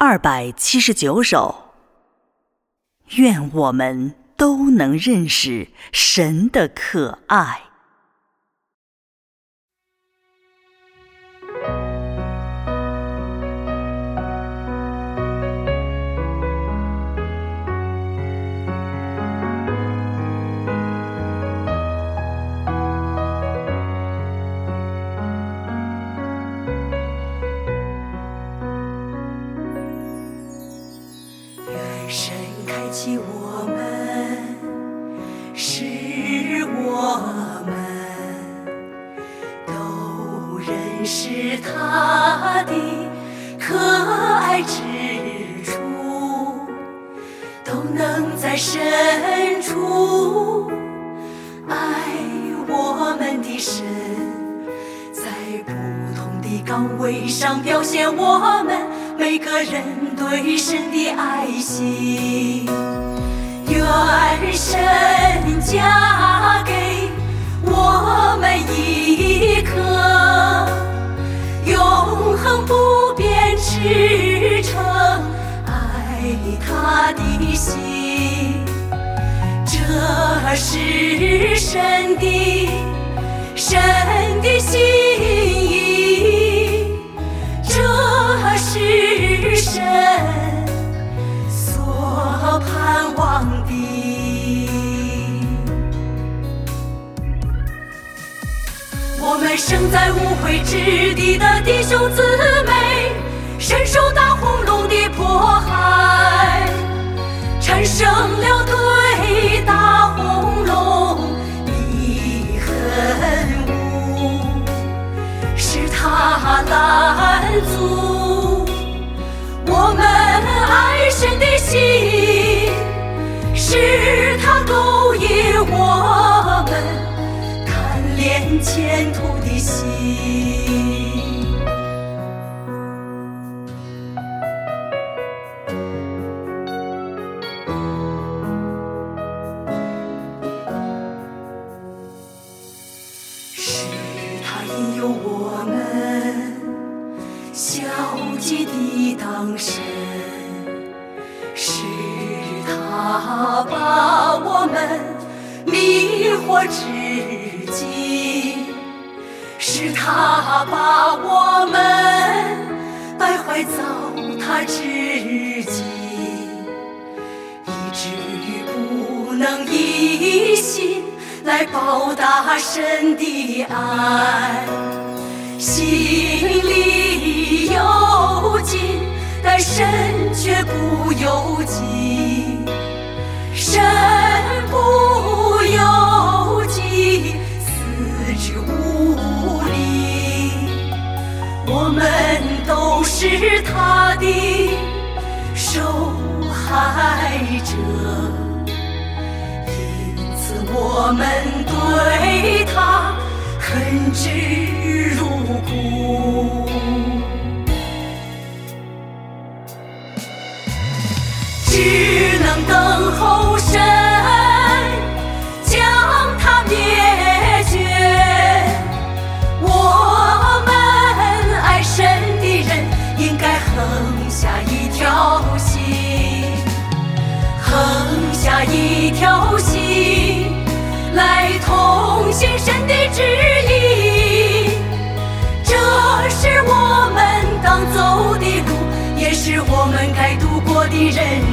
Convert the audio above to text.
二百七十九首。愿我们都能认识神的可爱。起我们，是我们都认识他的可爱之处，都能在深处爱我们的神，在不同的岗位上表现我们。每个人对神的爱心，愿神加给我们一颗永恒不变、赤诚爱他的心。这是神的神的生在无悔之地的弟兄姊妹，深受大红龙的迫害，产生了对大红龙的恨恶，使他拦阻。我们爱神的心，使前途的心。是他引诱我们。消极的当神，是他把我们迷惑至他把我们败坏糟蹋至极，以至于不能一心来报答神的爱，心里有尽，但神却不由己，我们都是他的受害者，因此我们对他恨之入骨。只能等候一条心来同行神的旨意。这是我们刚走的路，也是我们该度过的人